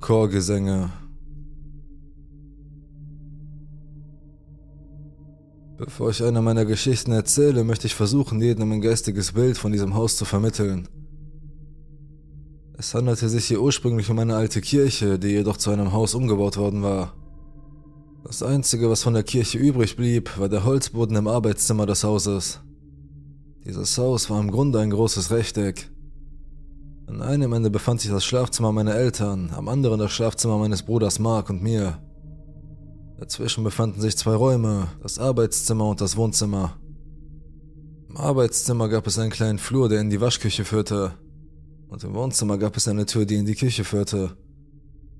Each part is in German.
Chorgesänge. Bevor ich eine meiner Geschichten erzähle, möchte ich versuchen, jedem ein geistiges Bild von diesem Haus zu vermitteln. Es handelte sich hier ursprünglich um eine alte Kirche, die jedoch zu einem Haus umgebaut worden war. Das Einzige, was von der Kirche übrig blieb, war der Holzboden im Arbeitszimmer des Hauses. Dieses Haus war im Grunde ein großes Rechteck. An einem Ende befand sich das Schlafzimmer meiner Eltern, am anderen das Schlafzimmer meines Bruders Mark und mir. Dazwischen befanden sich zwei Räume, das Arbeitszimmer und das Wohnzimmer. Im Arbeitszimmer gab es einen kleinen Flur, der in die Waschküche führte, und im Wohnzimmer gab es eine Tür, die in die Küche führte.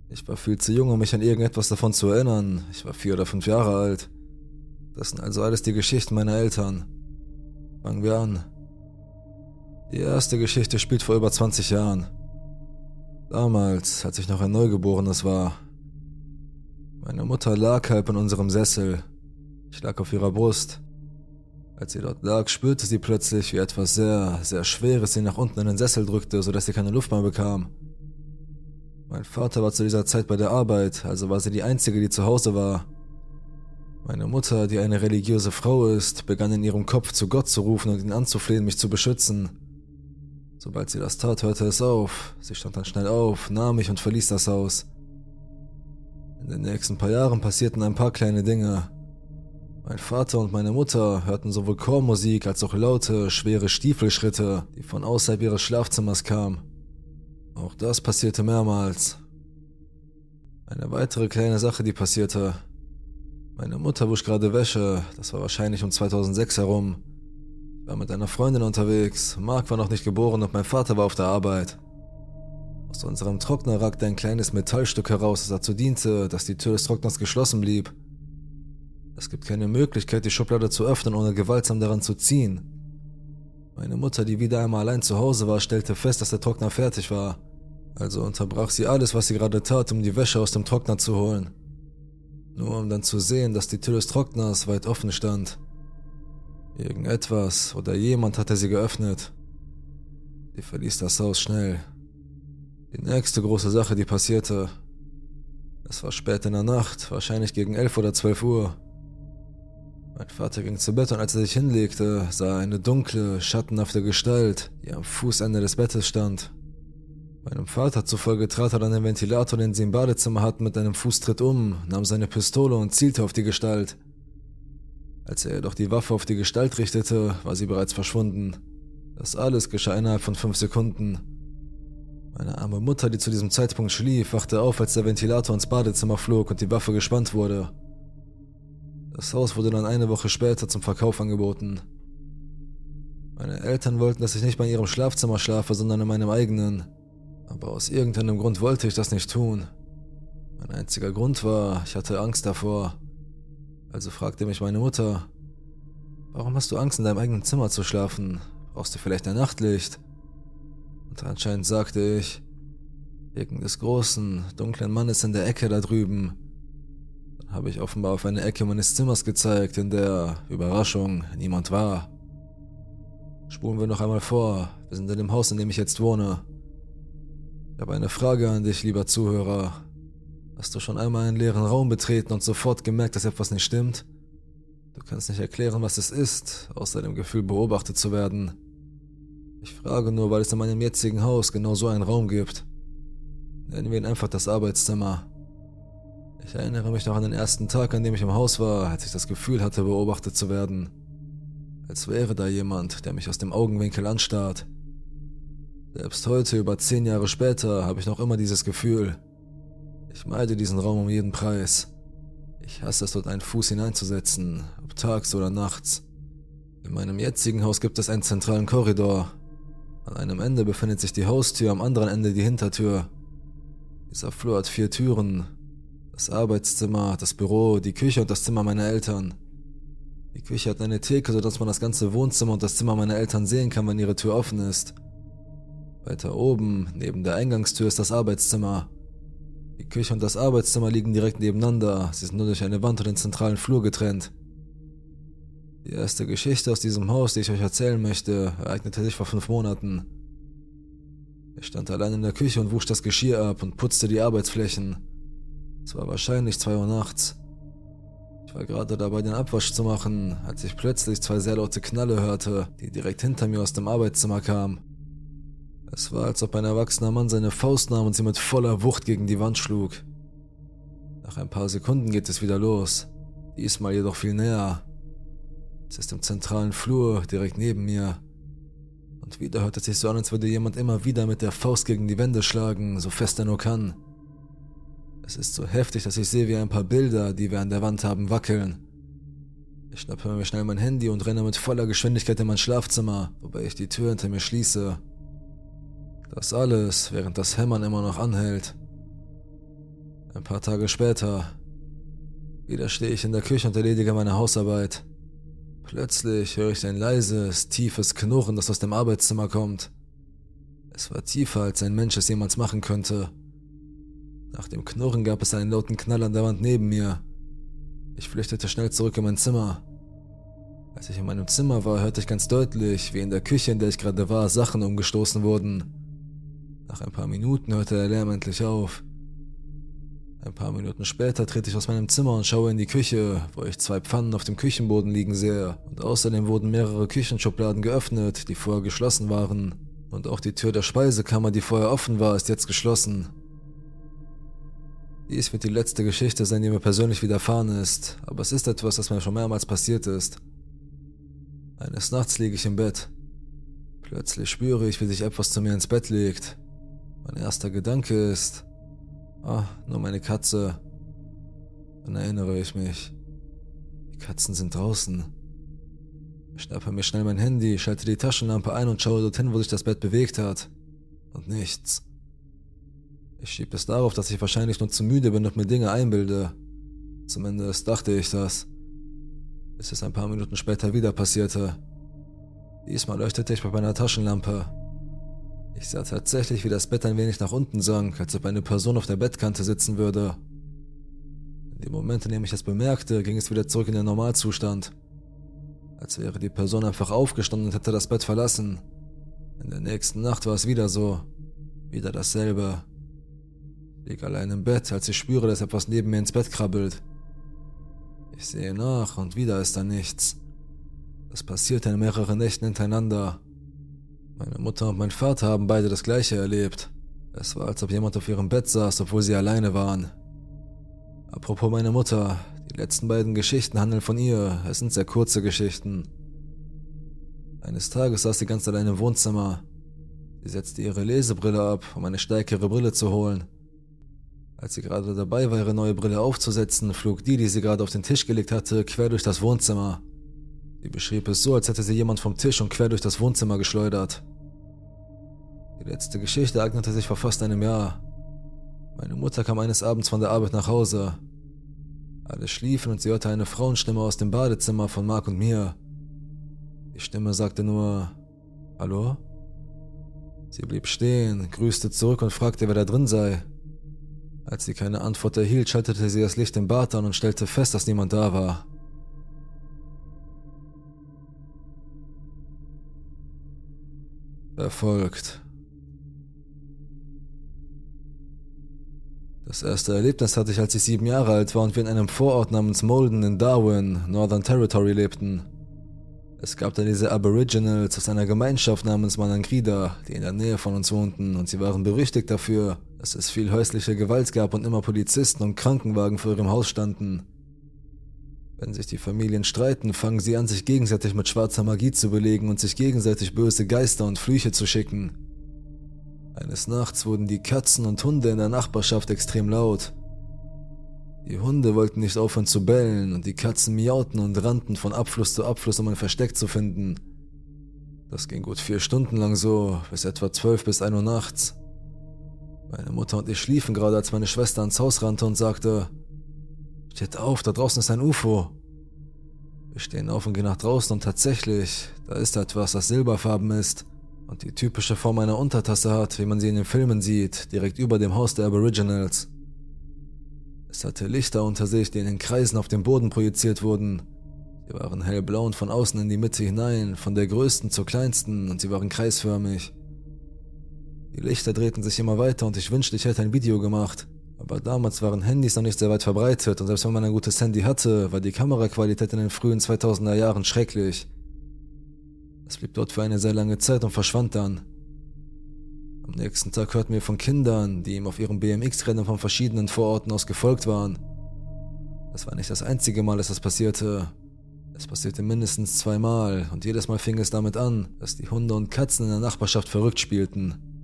Ich war viel zu jung, um mich an irgendetwas davon zu erinnern. Ich war vier oder fünf Jahre alt. Das sind also alles die Geschichten meiner Eltern. Fangen wir an. Die erste Geschichte spielt vor über 20 Jahren. Damals, als ich noch ein Neugeborenes war. Meine Mutter lag halb in unserem Sessel. Ich lag auf ihrer Brust. Als sie dort lag, spürte sie plötzlich, wie etwas sehr, sehr Schweres sie nach unten in den Sessel drückte, sodass sie keine Luft mehr bekam. Mein Vater war zu dieser Zeit bei der Arbeit, also war sie die Einzige, die zu Hause war. Meine Mutter, die eine religiöse Frau ist, begann in ihrem Kopf zu Gott zu rufen und ihn anzuflehen, mich zu beschützen. Sobald sie das tat, hörte es auf. Sie stand dann schnell auf, nahm mich und verließ das Haus. In den nächsten paar Jahren passierten ein paar kleine Dinge. Mein Vater und meine Mutter hörten sowohl Chormusik als auch laute, schwere Stiefelschritte, die von außerhalb ihres Schlafzimmers kamen. Auch das passierte mehrmals. Eine weitere kleine Sache, die passierte. Meine Mutter wusch gerade Wäsche, das war wahrscheinlich um 2006 herum. War mit einer Freundin unterwegs, Mark war noch nicht geboren und mein Vater war auf der Arbeit. Aus unserem Trockner ragte ein kleines Metallstück heraus, das dazu diente, dass die Tür des Trockners geschlossen blieb. Es gibt keine Möglichkeit, die Schublade zu öffnen, ohne gewaltsam daran zu ziehen. Meine Mutter, die wieder einmal allein zu Hause war, stellte fest, dass der Trockner fertig war. Also unterbrach sie alles, was sie gerade tat, um die Wäsche aus dem Trockner zu holen. Nur um dann zu sehen, dass die Tür des Trockners weit offen stand. Irgendetwas oder jemand hatte sie geöffnet. Sie verließ das Haus schnell. Die nächste große Sache, die passierte. Es war spät in der Nacht, wahrscheinlich gegen elf oder zwölf Uhr. Mein Vater ging zu Bett und als er sich hinlegte, sah er eine dunkle, schattenhafte Gestalt, die am Fußende des Bettes stand. Meinem Vater zufolge trat er an den Ventilator, den sie im Badezimmer hatten, mit einem Fußtritt um, nahm seine Pistole und zielte auf die Gestalt. Als er jedoch die Waffe auf die Gestalt richtete, war sie bereits verschwunden. Das alles geschah innerhalb von fünf Sekunden. Meine arme Mutter, die zu diesem Zeitpunkt schlief, wachte auf, als der Ventilator ins Badezimmer flog und die Waffe gespannt wurde. Das Haus wurde dann eine Woche später zum Verkauf angeboten. Meine Eltern wollten, dass ich nicht bei ihrem Schlafzimmer schlafe, sondern in meinem eigenen. Aber aus irgendeinem Grund wollte ich das nicht tun. Mein einziger Grund war, ich hatte Angst davor. Also fragte mich meine Mutter, warum hast du Angst, in deinem eigenen Zimmer zu schlafen? Brauchst du vielleicht ein Nachtlicht? Und anscheinend sagte ich, wegen des großen, dunklen Mannes in der Ecke da drüben. Dann habe ich offenbar auf eine Ecke meines Zimmers gezeigt, in der, Überraschung, niemand war. Spulen wir noch einmal vor, wir sind in dem Haus, in dem ich jetzt wohne. Ich habe eine Frage an dich, lieber Zuhörer. Hast du schon einmal einen leeren Raum betreten und sofort gemerkt, dass etwas nicht stimmt? Du kannst nicht erklären, was es ist, außer dem Gefühl, beobachtet zu werden. Ich frage nur, weil es in meinem jetzigen Haus genau so einen Raum gibt. Nennen wir ihn einfach das Arbeitszimmer. Ich erinnere mich noch an den ersten Tag, an dem ich im Haus war, als ich das Gefühl hatte, beobachtet zu werden. Als wäre da jemand, der mich aus dem Augenwinkel anstarrt. Selbst heute, über zehn Jahre später, habe ich noch immer dieses Gefühl. Ich meide diesen Raum um jeden Preis. Ich hasse es, dort einen Fuß hineinzusetzen, ob tags oder nachts. In meinem jetzigen Haus gibt es einen zentralen Korridor. An einem Ende befindet sich die Haustür, am anderen Ende die Hintertür. Dieser Flur hat vier Türen. Das Arbeitszimmer, das Büro, die Küche und das Zimmer meiner Eltern. Die Küche hat eine Theke, sodass man das ganze Wohnzimmer und das Zimmer meiner Eltern sehen kann, wenn ihre Tür offen ist. Weiter oben, neben der Eingangstür, ist das Arbeitszimmer. Die Küche und das Arbeitszimmer liegen direkt nebeneinander, sie sind nur durch eine Wand und den zentralen Flur getrennt. Die erste Geschichte aus diesem Haus, die ich euch erzählen möchte, ereignete sich vor fünf Monaten. Ich stand allein in der Küche und wusch das Geschirr ab und putzte die Arbeitsflächen. Es war wahrscheinlich zwei Uhr nachts. Ich war gerade dabei, den Abwasch zu machen, als ich plötzlich zwei sehr laute Knalle hörte, die direkt hinter mir aus dem Arbeitszimmer kamen. Es war, als ob ein erwachsener Mann seine Faust nahm und sie mit voller Wucht gegen die Wand schlug. Nach ein paar Sekunden geht es wieder los, diesmal jedoch viel näher. Es ist im zentralen Flur, direkt neben mir. Und wieder hört es sich so an, als würde jemand immer wieder mit der Faust gegen die Wände schlagen, so fest er nur kann. Es ist so heftig, dass ich sehe, wie ein paar Bilder, die wir an der Wand haben, wackeln. Ich schnappe mir schnell mein Handy und renne mit voller Geschwindigkeit in mein Schlafzimmer, wobei ich die Tür hinter mir schließe. Das alles, während das Hämmern immer noch anhält. Ein paar Tage später. Wieder stehe ich in der Küche und erledige meine Hausarbeit. Plötzlich höre ich ein leises, tiefes Knurren, das aus dem Arbeitszimmer kommt. Es war tiefer, als ein Mensch es jemals machen könnte. Nach dem Knurren gab es einen lauten Knall an der Wand neben mir. Ich flüchtete schnell zurück in mein Zimmer. Als ich in meinem Zimmer war, hörte ich ganz deutlich, wie in der Küche, in der ich gerade war, Sachen umgestoßen wurden. Nach ein paar Minuten hörte der Lärm endlich auf. Ein paar Minuten später trete ich aus meinem Zimmer und schaue in die Küche, wo ich zwei Pfannen auf dem Küchenboden liegen sehe. Und außerdem wurden mehrere Küchenschubladen geöffnet, die vorher geschlossen waren. Und auch die Tür der Speisekammer, die vorher offen war, ist jetzt geschlossen. Dies wird die letzte Geschichte sein, die mir persönlich widerfahren ist, aber es ist etwas, das mir schon mehrmals passiert ist. Eines Nachts liege ich im Bett. Plötzlich spüre ich, wie sich etwas zu mir ins Bett legt. Mein erster Gedanke ist, Ah, nur meine Katze. Dann erinnere ich mich. Die Katzen sind draußen. Ich schnappe mir schnell mein Handy, schalte die Taschenlampe ein und schaue dorthin, wo sich das Bett bewegt hat. Und nichts. Ich schiebe es darauf, dass ich wahrscheinlich nur zu müde bin und mir Dinge einbilde. Zumindest dachte ich das. Bis es ein paar Minuten später wieder passierte. Diesmal leuchtete ich bei meiner Taschenlampe. Ich sah tatsächlich, wie das Bett ein wenig nach unten sank, als ob eine Person auf der Bettkante sitzen würde. In dem Moment, in dem ich das bemerkte, ging es wieder zurück in den Normalzustand. Als wäre die Person einfach aufgestanden und hätte das Bett verlassen. In der nächsten Nacht war es wieder so. Wieder dasselbe. Ich liege allein im Bett, als ich spüre, dass etwas neben mir ins Bett krabbelt. Ich sehe nach und wieder ist da nichts. Das passierte in mehreren Nächten hintereinander. Meine Mutter und mein Vater haben beide das gleiche erlebt. Es war, als ob jemand auf ihrem Bett saß, obwohl sie alleine waren. Apropos meine Mutter, die letzten beiden Geschichten handeln von ihr. Es sind sehr kurze Geschichten. Eines Tages saß sie ganz allein im Wohnzimmer. Sie setzte ihre Lesebrille ab, um eine stärkere Brille zu holen. Als sie gerade dabei war, ihre neue Brille aufzusetzen, flog die, die sie gerade auf den Tisch gelegt hatte, quer durch das Wohnzimmer. Sie beschrieb es so, als hätte sie jemand vom Tisch und quer durch das Wohnzimmer geschleudert. Die letzte Geschichte ereignete sich vor fast einem Jahr. Meine Mutter kam eines Abends von der Arbeit nach Hause. Alle schliefen und sie hörte eine Frauenstimme aus dem Badezimmer von Mark und mir. Die Stimme sagte nur Hallo? Sie blieb stehen, grüßte zurück und fragte, wer da drin sei. Als sie keine Antwort erhielt, schaltete sie das Licht im Bad an und stellte fest, dass niemand da war. Erfolgt. Das erste Erlebnis hatte ich, als ich sieben Jahre alt war und wir in einem Vorort namens Molden in Darwin, Northern Territory, lebten. Es gab da diese Aboriginals aus einer Gemeinschaft namens Manangrida, die in der Nähe von uns wohnten, und sie waren berüchtigt dafür, dass es viel häusliche Gewalt gab und immer Polizisten und Krankenwagen vor ihrem Haus standen. Wenn sich die Familien streiten, fangen sie an, sich gegenseitig mit schwarzer Magie zu belegen und sich gegenseitig böse Geister und Flüche zu schicken. Eines Nachts wurden die Katzen und Hunde in der Nachbarschaft extrem laut. Die Hunde wollten nicht aufhören zu bellen und die Katzen miauten und rannten von Abfluss zu Abfluss, um ein Versteck zu finden. Das ging gut vier Stunden lang so, bis etwa zwölf bis ein Uhr nachts. Meine Mutter und ich schliefen gerade, als meine Schwester ans Haus rannte und sagte, Steht auf, da draußen ist ein UFO. Wir stehen auf und gehen nach draußen und tatsächlich, da ist etwas, das silberfarben ist und die typische Form einer Untertasse hat, wie man sie in den Filmen sieht, direkt über dem Haus der Aboriginals. Es hatte Lichter unter sich, die in den Kreisen auf dem Boden projiziert wurden. Sie waren hellblau und von außen in die Mitte hinein, von der größten zur kleinsten, und sie waren kreisförmig. Die Lichter drehten sich immer weiter und ich wünschte, ich hätte ein Video gemacht. Aber damals waren Handys noch nicht sehr weit verbreitet und selbst wenn man ein gutes Handy hatte, war die Kameraqualität in den frühen 2000er Jahren schrecklich. Es blieb dort für eine sehr lange Zeit und verschwand dann. Am nächsten Tag hörten wir von Kindern, die ihm auf ihrem BMX-Rennen von verschiedenen Vororten aus gefolgt waren. Das war nicht das einzige Mal, dass das passierte. Es passierte mindestens zweimal und jedes Mal fing es damit an, dass die Hunde und Katzen in der Nachbarschaft verrückt spielten.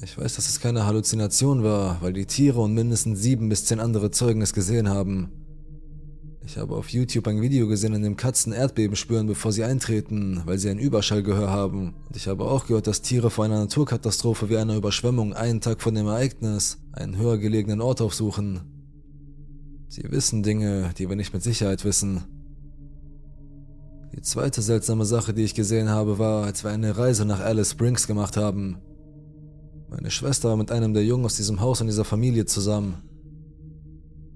Ich weiß, dass es keine Halluzination war, weil die Tiere und mindestens sieben bis zehn andere Zeugen es gesehen haben. Ich habe auf YouTube ein Video gesehen, in dem Katzen Erdbeben spüren, bevor sie eintreten, weil sie ein Überschallgehör haben. Und ich habe auch gehört, dass Tiere vor einer Naturkatastrophe wie einer Überschwemmung einen Tag vor dem Ereignis einen höher gelegenen Ort aufsuchen. Sie wissen Dinge, die wir nicht mit Sicherheit wissen. Die zweite seltsame Sache, die ich gesehen habe, war, als wir eine Reise nach Alice Springs gemacht haben. Meine Schwester war mit einem der Jungen aus diesem Haus und dieser Familie zusammen.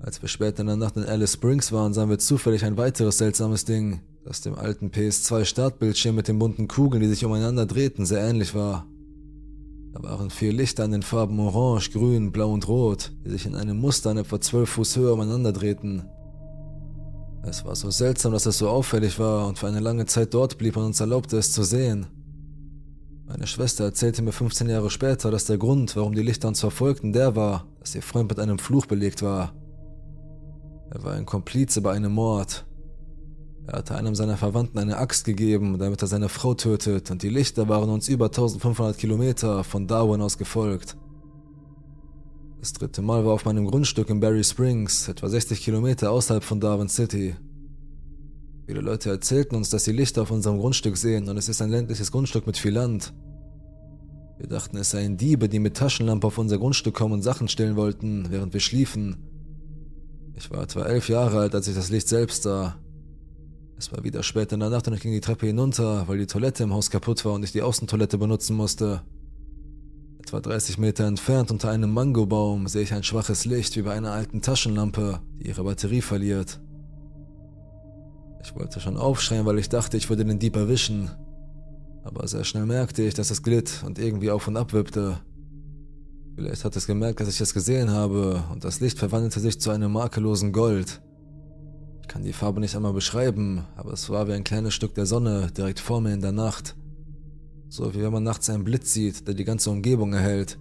Als wir später in der Nacht in Alice Springs waren, sahen wir zufällig ein weiteres seltsames Ding, das dem alten PS2-Startbildschirm mit den bunten Kugeln, die sich umeinander drehten, sehr ähnlich war. Da waren vier Lichter in den Farben Orange, Grün, Blau und Rot, die sich in einem Muster in etwa zwölf Fuß Höhe umeinander drehten. Es war so seltsam, dass es so auffällig war und für eine lange Zeit dort blieb und uns erlaubte, es zu sehen. Meine Schwester erzählte mir 15 Jahre später, dass der Grund, warum die Lichter uns verfolgten, der war, dass ihr Freund mit einem Fluch belegt war. Er war ein Komplize bei einem Mord. Er hatte einem seiner Verwandten eine Axt gegeben, damit er seine Frau tötet, und die Lichter waren uns über 1500 Kilometer von Darwin aus gefolgt. Das dritte Mal war auf meinem Grundstück in Barry Springs, etwa 60 Kilometer außerhalb von Darwin City. Viele Leute erzählten uns, dass sie Lichter auf unserem Grundstück sehen und es ist ein ländliches Grundstück mit viel Land. Wir dachten, es seien Diebe, die mit Taschenlampe auf unser Grundstück kommen und Sachen stehlen wollten, während wir schliefen. Ich war etwa elf Jahre alt, als ich das Licht selbst sah. Es war wieder spät in der Nacht und ich ging die Treppe hinunter, weil die Toilette im Haus kaputt war und ich die Außentoilette benutzen musste. Etwa 30 Meter entfernt unter einem Mangobaum sehe ich ein schwaches Licht wie bei einer alten Taschenlampe, die ihre Batterie verliert. Ich wollte schon aufschreien, weil ich dachte, ich würde den Dieb erwischen. Aber sehr schnell merkte ich, dass es glitt und irgendwie auf und ab wippte. Vielleicht hat es gemerkt, dass ich es gesehen habe, und das Licht verwandelte sich zu einem makellosen Gold. Ich kann die Farbe nicht einmal beschreiben, aber es war wie ein kleines Stück der Sonne direkt vor mir in der Nacht. So wie wenn man nachts einen Blitz sieht, der die ganze Umgebung erhält.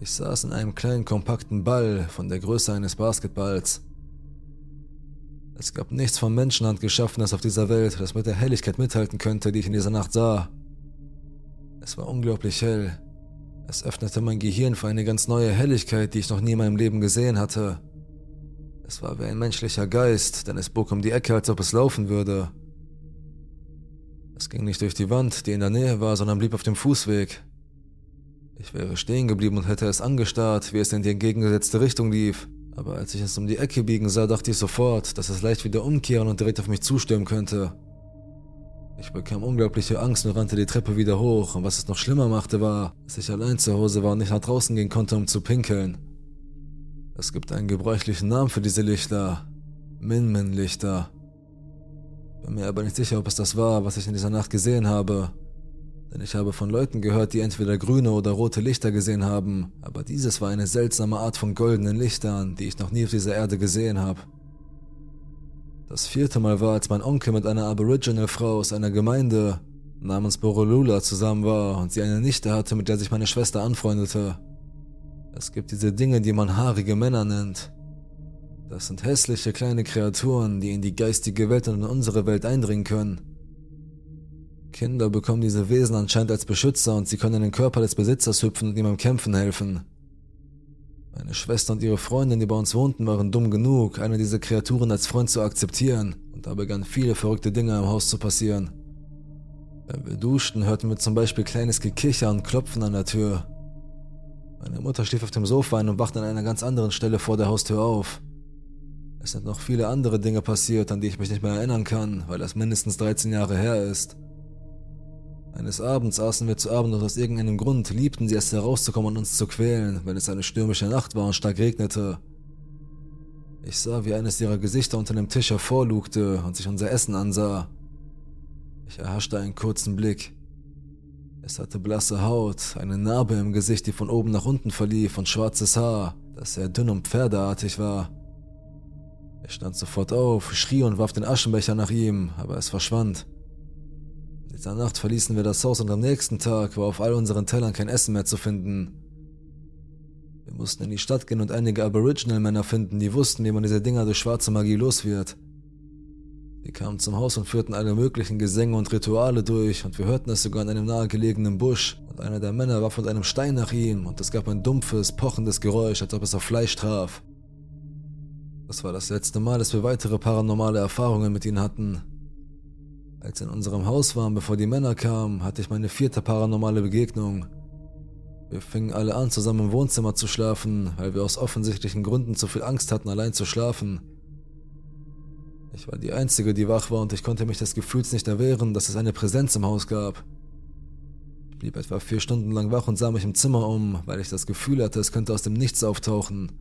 Ich saß in einem kleinen kompakten Ball von der Größe eines Basketballs. Es gab nichts von Menschenhand geschaffenes auf dieser Welt, das mit der Helligkeit mithalten könnte, die ich in dieser Nacht sah. Es war unglaublich hell, es öffnete mein Gehirn für eine ganz neue Helligkeit, die ich noch nie in meinem Leben gesehen hatte. Es war wie ein menschlicher Geist, denn es bog um die Ecke, als ob es laufen würde. Es ging nicht durch die Wand, die in der Nähe war, sondern blieb auf dem Fußweg. Ich wäre stehen geblieben und hätte es angestarrt, wie es in die entgegengesetzte Richtung lief. Aber als ich es um die Ecke biegen sah, dachte ich sofort, dass es leicht wieder umkehren und direkt auf mich zustürmen könnte. Ich bekam unglaubliche Angst und rannte die Treppe wieder hoch, und was es noch schlimmer machte, war, dass ich allein zu Hause war und nicht nach draußen gehen konnte, um zu pinkeln. Es gibt einen gebräuchlichen Namen für diese Lichter. Min-Min-Lichter. Bin mir aber nicht sicher, ob es das war, was ich in dieser Nacht gesehen habe. Denn ich habe von Leuten gehört, die entweder grüne oder rote Lichter gesehen haben, aber dieses war eine seltsame Art von goldenen Lichtern, die ich noch nie auf dieser Erde gesehen habe. Das vierte Mal war, als mein Onkel mit einer Aboriginal-Frau aus einer Gemeinde namens Borolula zusammen war und sie eine Nichte hatte, mit der sich meine Schwester anfreundete. Es gibt diese Dinge, die man haarige Männer nennt. Das sind hässliche kleine Kreaturen, die in die geistige Welt und in unsere Welt eindringen können. Kinder bekommen diese Wesen anscheinend als Beschützer und sie können in den Körper des Besitzers hüpfen und ihm beim Kämpfen helfen. Meine Schwester und ihre Freundin, die bei uns wohnten, waren dumm genug, eine dieser Kreaturen als Freund zu akzeptieren, und da begannen viele verrückte Dinge im Haus zu passieren. Wenn wir duschten, hörten wir zum Beispiel kleines Gekicher und Klopfen an der Tür. Meine Mutter schlief auf dem Sofa ein und wachte an einer ganz anderen Stelle vor der Haustür auf. Es sind noch viele andere Dinge passiert, an die ich mich nicht mehr erinnern kann, weil das mindestens 13 Jahre her ist. Eines Abends aßen wir zu Abend und aus irgendeinem Grund liebten sie es herauszukommen und uns zu quälen, wenn es eine stürmische Nacht war und stark regnete. Ich sah, wie eines ihrer Gesichter unter dem Tisch hervorlugte und sich unser Essen ansah. Ich erhaschte einen kurzen Blick. Es hatte blasse Haut, eine Narbe im Gesicht, die von oben nach unten verlief und schwarzes Haar, das sehr dünn und pferdeartig war. Er stand sofort auf, schrie und warf den Aschenbecher nach ihm, aber es verschwand. In dieser Nacht verließen wir das Haus und am nächsten Tag war auf all unseren Tellern kein Essen mehr zu finden. Wir mussten in die Stadt gehen und einige Aboriginal-Männer finden, die wussten, wie man diese Dinger durch schwarze Magie los wird. Die kamen zum Haus und führten alle möglichen Gesänge und Rituale durch, und wir hörten es sogar in einem nahegelegenen Busch, und einer der Männer warf mit einem Stein nach ihm, und es gab ein dumpfes, pochendes Geräusch, als ob es auf Fleisch traf. Das war das letzte Mal, dass wir weitere paranormale Erfahrungen mit ihnen hatten. Als wir in unserem Haus waren, bevor die Männer kamen, hatte ich meine vierte paranormale Begegnung. Wir fingen alle an, zusammen im Wohnzimmer zu schlafen, weil wir aus offensichtlichen Gründen zu viel Angst hatten, allein zu schlafen. Ich war die Einzige, die wach war und ich konnte mich des Gefühls nicht erwehren, dass es eine Präsenz im Haus gab. Ich blieb etwa vier Stunden lang wach und sah mich im Zimmer um, weil ich das Gefühl hatte, es könnte aus dem Nichts auftauchen.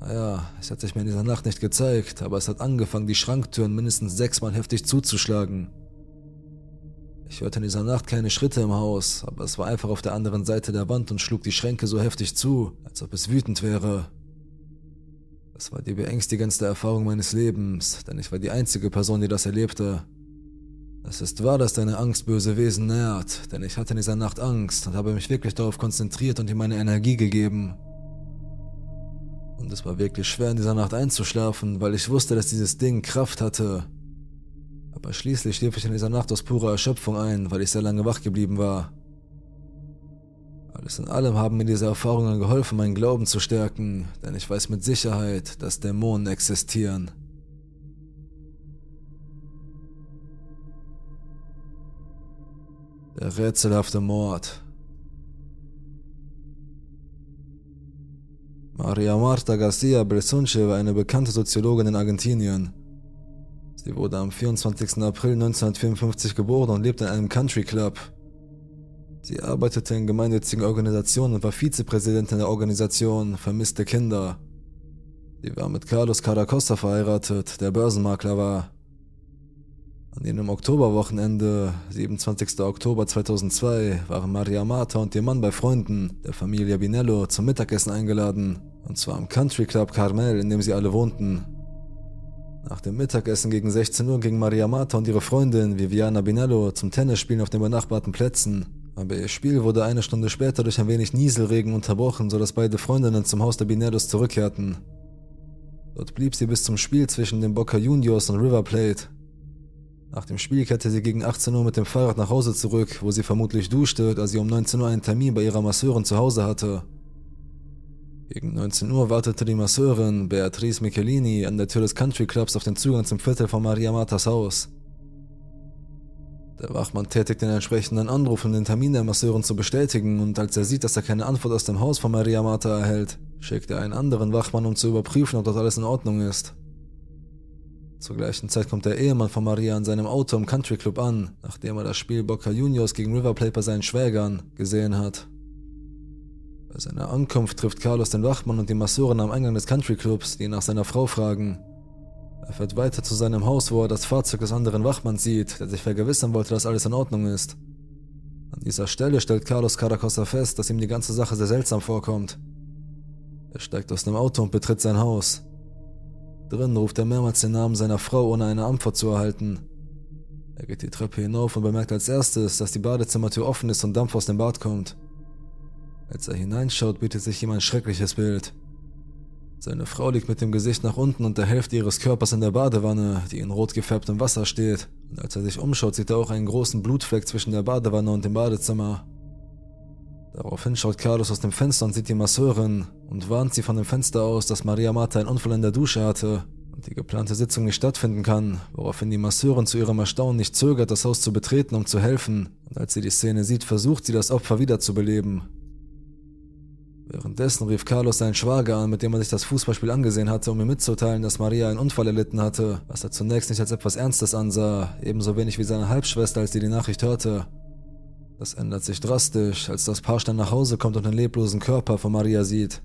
Naja, es hat sich mir in dieser Nacht nicht gezeigt, aber es hat angefangen, die Schranktüren mindestens sechsmal heftig zuzuschlagen. Ich hörte in dieser Nacht keine Schritte im Haus, aber es war einfach auf der anderen Seite der Wand und schlug die Schränke so heftig zu, als ob es wütend wäre. Das war die beängstigendste Erfahrung meines Lebens, denn ich war die einzige Person, die das erlebte. Es ist wahr, dass deine Angst böse Wesen nährt, denn ich hatte in dieser Nacht Angst und habe mich wirklich darauf konzentriert und ihm meine Energie gegeben. Und es war wirklich schwer in dieser Nacht einzuschlafen, weil ich wusste, dass dieses Ding Kraft hatte. Aber schließlich schlief ich in dieser Nacht aus purer Erschöpfung ein, weil ich sehr lange wach geblieben war. Alles in allem haben mir diese Erfahrungen geholfen, meinen Glauben zu stärken, denn ich weiß mit Sicherheit, dass Dämonen existieren. Der rätselhafte Mord. Maria Marta Garcia Belsunce war eine bekannte Soziologin in Argentinien. Sie wurde am 24. April 1954 geboren und lebte in einem Country Club, Sie arbeitete in gemeinnützigen Organisationen und war Vizepräsidentin der Organisation Vermisste Kinder. Sie war mit Carlos Caracosta verheiratet, der Börsenmakler war. An jenem Oktoberwochenende, 27. Oktober 2002, waren Maria Marta und ihr Mann bei Freunden, der Familie Binello, zum Mittagessen eingeladen. Und zwar im Country Club Carmel, in dem sie alle wohnten. Nach dem Mittagessen gegen 16 Uhr gingen Maria Marta und ihre Freundin Viviana Binello zum Tennisspielen auf den benachbarten Plätzen aber ihr Spiel wurde eine Stunde später durch ein wenig Nieselregen unterbrochen, sodass beide Freundinnen zum Haus der Bineros zurückkehrten. Dort blieb sie bis zum Spiel zwischen den Boca Juniors und River Plate. Nach dem Spiel kehrte sie gegen 18 Uhr mit dem Fahrrad nach Hause zurück, wo sie vermutlich duschte, da sie um 19 Uhr einen Termin bei ihrer Masseurin zu Hause hatte. Gegen 19 Uhr wartete die Masseurin, Beatrice Michelini, an der Tür des Country Clubs auf den Zugang zum Viertel von Maria Martas Haus. Der Wachmann tätigt den entsprechenden Anruf, um den Termin der Masseurin zu bestätigen, und als er sieht, dass er keine Antwort aus dem Haus von Maria Marta erhält, schickt er einen anderen Wachmann, um zu überprüfen, ob dort alles in Ordnung ist. Zur gleichen Zeit kommt der Ehemann von Maria in seinem Auto im Country Club an, nachdem er das Spiel Boca Juniors gegen River Plate bei seinen Schwägern gesehen hat. Bei seiner Ankunft trifft Carlos den Wachmann und die Masseurin am Eingang des Country Clubs, die nach seiner Frau fragen. Er fährt weiter zu seinem Haus, wo er das Fahrzeug des anderen Wachmanns sieht, der sich vergewissern wollte, dass alles in Ordnung ist. An dieser Stelle stellt Carlos Caracosta fest, dass ihm die ganze Sache sehr seltsam vorkommt. Er steigt aus dem Auto und betritt sein Haus. Drin ruft er mehrmals den Namen seiner Frau, ohne eine Antwort zu erhalten. Er geht die Treppe hinauf und bemerkt als erstes, dass die Badezimmertür offen ist und Dampf aus dem Bad kommt. Als er hineinschaut, bietet sich ihm ein schreckliches Bild. Seine Frau liegt mit dem Gesicht nach unten und der Hälfte ihres Körpers in der Badewanne, die in rot gefärbtem Wasser steht. Und als er sich umschaut, sieht er auch einen großen Blutfleck zwischen der Badewanne und dem Badezimmer. Daraufhin schaut Carlos aus dem Fenster und sieht die Masseurin und warnt sie von dem Fenster aus, dass Maria Marta einen Unfall in der Dusche hatte und die geplante Sitzung nicht stattfinden kann, woraufhin die Masseurin zu ihrem Erstaunen nicht zögert, das Haus zu betreten, um zu helfen. Und als sie die Szene sieht, versucht sie das Opfer wiederzubeleben. Währenddessen rief Carlos seinen Schwager an, mit dem er sich das Fußballspiel angesehen hatte, um ihm mitzuteilen, dass Maria einen Unfall erlitten hatte, was er zunächst nicht als etwas Ernstes ansah, ebenso wenig wie seine Halbschwester, als sie die Nachricht hörte. Das ändert sich drastisch, als das Paar dann nach Hause kommt und den leblosen Körper von Maria sieht.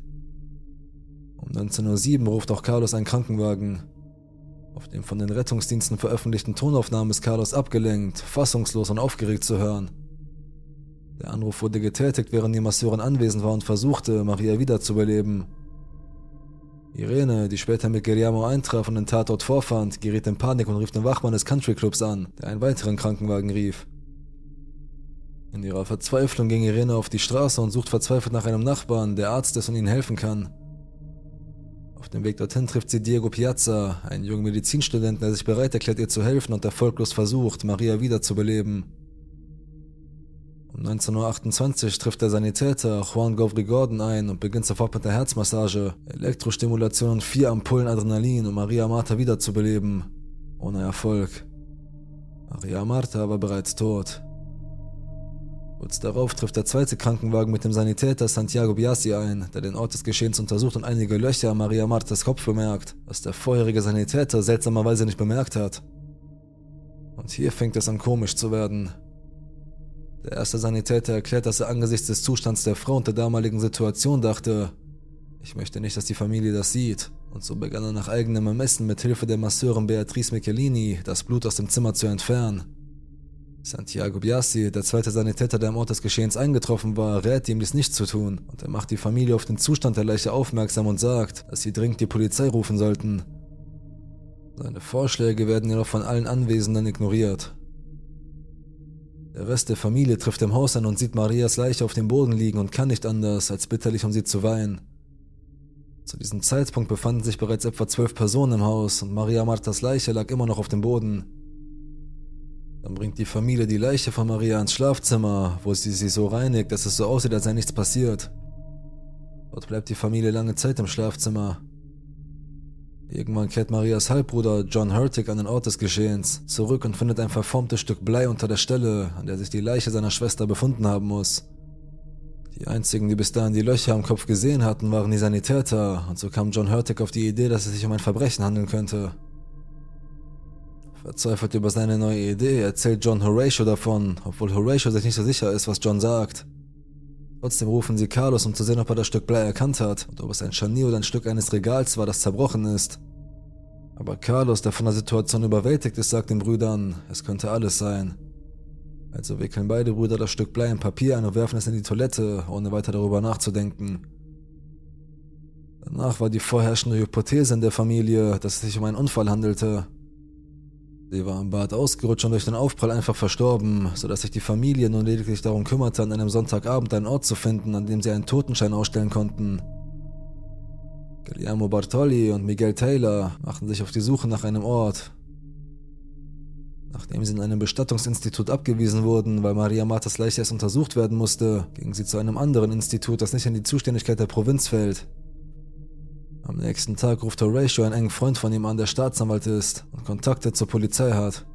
Um 19.07 Uhr ruft auch Carlos einen Krankenwagen. Auf dem von den Rettungsdiensten veröffentlichten Tonaufnahmen ist Carlos abgelenkt, fassungslos und aufgeregt zu hören. Der Anruf wurde getätigt, während die Masseurin anwesend war und versuchte, Maria wiederzubeleben. Irene, die später mit Guillermo eintraf und den Tatort vorfand, geriet in Panik und rief den Wachmann des Country Clubs an, der einen weiteren Krankenwagen rief. In ihrer Verzweiflung ging Irene auf die Straße und sucht verzweifelt nach einem Nachbarn, der Arzt ist und ihnen helfen kann. Auf dem Weg dorthin trifft sie Diego Piazza, einen jungen Medizinstudenten, der sich bereit erklärt, ihr zu helfen und erfolglos versucht, Maria wiederzubeleben. Um 19.28 Uhr trifft der Sanitäter Juan Govri Gordon ein und beginnt sofort mit der Herzmassage, Elektrostimulation und vier Ampullen Adrenalin, um Maria Marta wiederzubeleben. Ohne Erfolg. Maria Marta war bereits tot. Kurz darauf trifft der zweite Krankenwagen mit dem Sanitäter Santiago Biasi ein, der den Ort des Geschehens untersucht und einige Löcher an Maria Martas Kopf bemerkt, was der vorherige Sanitäter seltsamerweise nicht bemerkt hat. Und hier fängt es an komisch zu werden. Der erste Sanitäter erklärt, dass er angesichts des Zustands der Frau und der damaligen Situation dachte, ich möchte nicht, dass die Familie das sieht. Und so begann er nach eigenem Ermessen mit Hilfe der Masseurin Beatrice Michelini das Blut aus dem Zimmer zu entfernen. Santiago Biasi, der zweite Sanitäter, der am Ort des Geschehens eingetroffen war, rät ihm dies nicht zu tun und er macht die Familie auf den Zustand der Leiche aufmerksam und sagt, dass sie dringend die Polizei rufen sollten. Seine Vorschläge werden jedoch von allen Anwesenden ignoriert. Der Rest der Familie trifft im Haus ein und sieht Marias Leiche auf dem Boden liegen und kann nicht anders, als bitterlich um sie zu weinen. Zu diesem Zeitpunkt befanden sich bereits etwa zwölf Personen im Haus und Maria Martas Leiche lag immer noch auf dem Boden. Dann bringt die Familie die Leiche von Maria ins Schlafzimmer, wo sie sie so reinigt, dass es so aussieht, als sei nichts passiert. Dort bleibt die Familie lange Zeit im Schlafzimmer. Irgendwann kehrt Marias Halbbruder John Hurtig an den Ort des Geschehens zurück und findet ein verformtes Stück Blei unter der Stelle, an der sich die Leiche seiner Schwester befunden haben muss. Die einzigen, die bis dahin die Löcher am Kopf gesehen hatten, waren die Sanitäter, und so kam John Hurtig auf die Idee, dass es sich um ein Verbrechen handeln könnte. Verzweifelt über seine neue Idee erzählt John Horatio davon, obwohl Horatio sich nicht so sicher ist, was John sagt. Trotzdem rufen sie Carlos, um zu sehen, ob er das Stück Blei erkannt hat und ob es ein Scharnier oder ein Stück eines Regals war, das zerbrochen ist. Aber Carlos, der von der Situation überwältigt ist, sagt den Brüdern, es könnte alles sein. Also wickeln beide Brüder das Stück Blei in Papier ein und werfen es in die Toilette, ohne weiter darüber nachzudenken. Danach war die vorherrschende Hypothese in der Familie, dass es sich um einen Unfall handelte. Sie war im Bad ausgerutscht und durch den Aufprall einfach verstorben, sodass sich die Familie nun lediglich darum kümmerte, an einem Sonntagabend einen Ort zu finden, an dem sie einen Totenschein ausstellen konnten. Guillermo Bartoli und Miguel Taylor machten sich auf die Suche nach einem Ort. Nachdem sie in einem Bestattungsinstitut abgewiesen wurden, weil Maria Martas Leiche erst untersucht werden musste, gingen sie zu einem anderen Institut, das nicht in die Zuständigkeit der Provinz fällt. Am nächsten Tag ruft Horatio einen engen Freund von ihm an, der Staatsanwalt ist und Kontakte zur Polizei hat.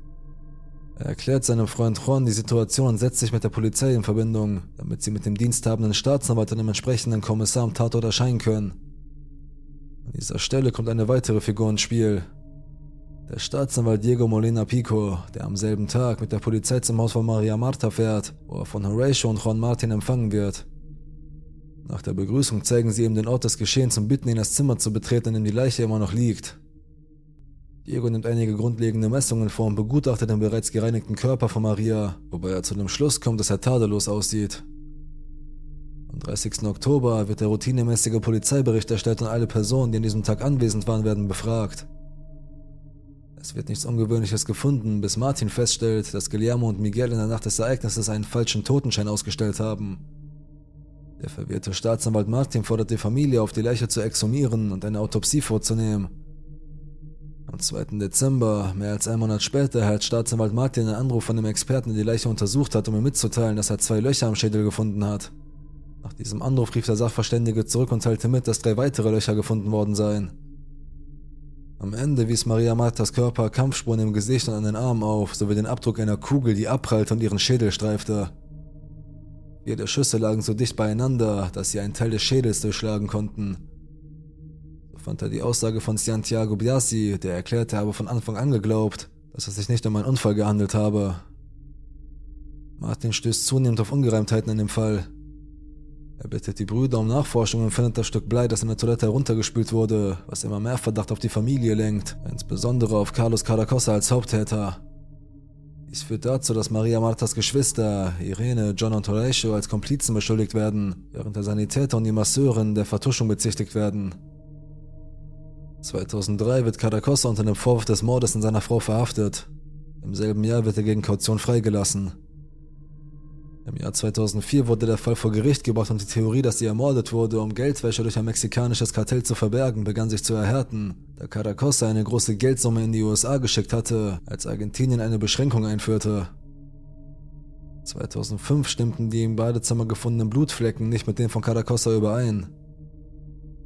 Er erklärt seinem Freund Juan die Situation und setzt sich mit der Polizei in Verbindung, damit sie mit dem diensthabenden Staatsanwalt und dem entsprechenden Kommissar am Tatort erscheinen können. An dieser Stelle kommt eine weitere Figur ins Spiel. Der Staatsanwalt Diego Molina Pico, der am selben Tag mit der Polizei zum Haus von Maria Marta fährt, wo er von Horatio und Juan Martin empfangen wird. Nach der Begrüßung zeigen sie ihm den Ort des Geschehens und bitten ihn, das Zimmer zu betreten, in dem die Leiche immer noch liegt. Diego nimmt einige grundlegende Messungen vor und begutachtet den bereits gereinigten Körper von Maria, wobei er zu dem Schluss kommt, dass er tadellos aussieht. Am 30. Oktober wird der routinemäßige Polizeibericht erstellt und alle Personen, die an diesem Tag anwesend waren, werden befragt. Es wird nichts Ungewöhnliches gefunden, bis Martin feststellt, dass Guillermo und Miguel in der Nacht des Ereignisses einen falschen Totenschein ausgestellt haben. Der verwirrte Staatsanwalt Martin fordert die Familie auf, die Leiche zu exhumieren und eine Autopsie vorzunehmen. Am 2. Dezember, mehr als einen Monat später, erhält Staatsanwalt Martin einen Anruf von dem Experten, der die Leiche untersucht hat, um ihm mitzuteilen, dass er zwei Löcher am Schädel gefunden hat. Nach diesem Anruf rief der Sachverständige zurück und teilte mit, dass drei weitere Löcher gefunden worden seien. Am Ende wies Maria Martas Körper Kampfspuren im Gesicht und an den Armen auf, sowie den Abdruck einer Kugel, die abprallte und ihren Schädel streifte. Ihre Schüsse lagen so dicht beieinander, dass sie einen Teil des Schädels durchschlagen konnten. So fand er die Aussage von Santiago Biasi, der erklärte, er habe von Anfang an geglaubt, dass es sich nicht um einen Unfall gehandelt habe. Martin stößt zunehmend auf Ungereimtheiten in dem Fall. Er bittet die Brüder um Nachforschung und findet das Stück Blei, das in der Toilette heruntergespült wurde, was immer mehr Verdacht auf die Familie lenkt, insbesondere auf Carlos Caracossa als Haupttäter. Dies führt dazu, dass Maria Martas Geschwister, Irene, John und Horatio, als Komplizen beschuldigt werden, während der Sanitäter und die Masseurin der Vertuschung bezichtigt werden. 2003 wird Caracossa unter dem Vorwurf des Mordes an seiner Frau verhaftet. Im selben Jahr wird er gegen Kaution freigelassen. Im Jahr 2004 wurde der Fall vor Gericht gebracht und die Theorie, dass sie ermordet wurde, um Geldwäsche durch ein mexikanisches Kartell zu verbergen, begann sich zu erhärten, da Caracossa eine große Geldsumme in die USA geschickt hatte, als Argentinien eine Beschränkung einführte. 2005 stimmten die im Badezimmer gefundenen Blutflecken nicht mit denen von Caracossa überein.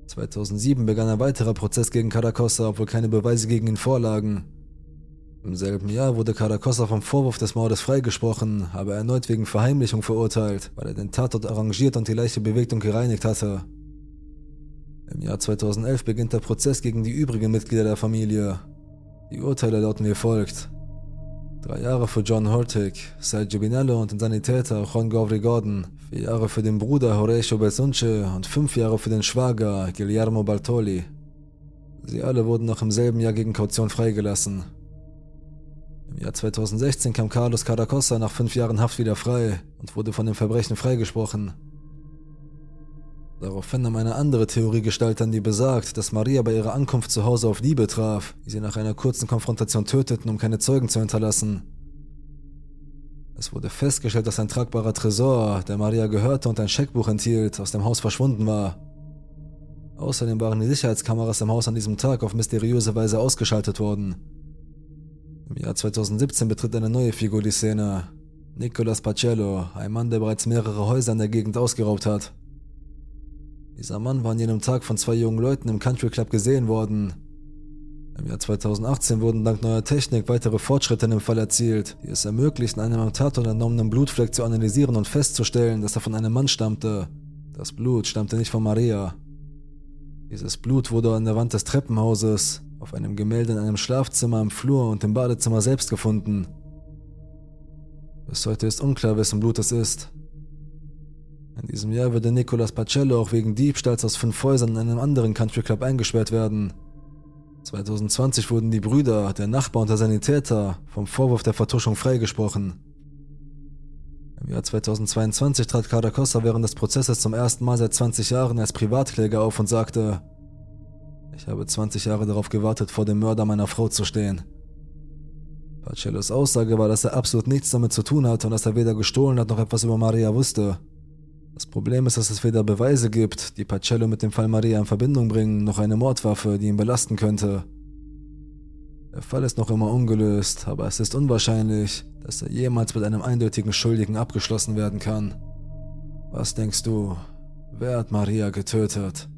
2007 begann ein weiterer Prozess gegen Caracossa, obwohl keine Beweise gegen ihn vorlagen. Im selben Jahr wurde Caracossa vom Vorwurf des Mordes freigesprochen, aber erneut wegen Verheimlichung verurteilt, weil er den Tatort arrangiert und die Leiche bewegt und gereinigt hatte. Im Jahr 2011 beginnt der Prozess gegen die übrigen Mitglieder der Familie. Die Urteile lauten wie folgt. Drei Jahre für John Hortig, Sergio Binello und den Sanitäter Juan Govri Gordon, vier Jahre für den Bruder Horatio Belsunce und fünf Jahre für den Schwager Guillermo Bartoli. Sie alle wurden noch im selben Jahr gegen Kaution freigelassen. Im Jahr 2016 kam Carlos Caracossa nach fünf Jahren Haft wieder frei und wurde von dem Verbrechen freigesprochen. Daraufhin nahm eine andere Theorie Gestalt an, die besagt, dass Maria bei ihrer Ankunft zu Hause auf Liebe traf, die sie nach einer kurzen Konfrontation töteten, um keine Zeugen zu hinterlassen. Es wurde festgestellt, dass ein tragbarer Tresor, der Maria gehörte und ein Scheckbuch enthielt, aus dem Haus verschwunden war. Außerdem waren die Sicherheitskameras im Haus an diesem Tag auf mysteriöse Weise ausgeschaltet worden. Im Jahr 2017 betritt eine neue Figur die Szene. Nicolas Pacello, ein Mann, der bereits mehrere Häuser in der Gegend ausgeraubt hat. Dieser Mann war an jenem Tag von zwei jungen Leuten im Country Club gesehen worden. Im Jahr 2018 wurden dank neuer Technik weitere Fortschritte in dem Fall erzielt, die es ermöglichten, einen am Tatort entnommenen Blutfleck zu analysieren und festzustellen, dass er von einem Mann stammte. Das Blut stammte nicht von Maria. Dieses Blut wurde an der Wand des Treppenhauses, auf einem Gemälde in einem Schlafzimmer, im Flur und im Badezimmer selbst gefunden. Bis heute ist unklar, wessen Blut es ist. In diesem Jahr würde Nicolas Pacello auch wegen Diebstahls aus fünf Häusern in einem anderen Country Club eingesperrt werden. 2020 wurden die Brüder, der Nachbar und der Sanitäter vom Vorwurf der Vertuschung freigesprochen. Im Jahr 2022 trat Caracossa während des Prozesses zum ersten Mal seit 20 Jahren als Privatkläger auf und sagte, ich habe 20 Jahre darauf gewartet, vor dem Mörder meiner Frau zu stehen. Pacellos Aussage war, dass er absolut nichts damit zu tun hatte und dass er weder gestohlen hat noch etwas über Maria wusste. Das Problem ist, dass es weder Beweise gibt, die Pacello mit dem Fall Maria in Verbindung bringen, noch eine Mordwaffe, die ihn belasten könnte. Der Fall ist noch immer ungelöst, aber es ist unwahrscheinlich, dass er jemals mit einem eindeutigen Schuldigen abgeschlossen werden kann. Was denkst du? Wer hat Maria getötet?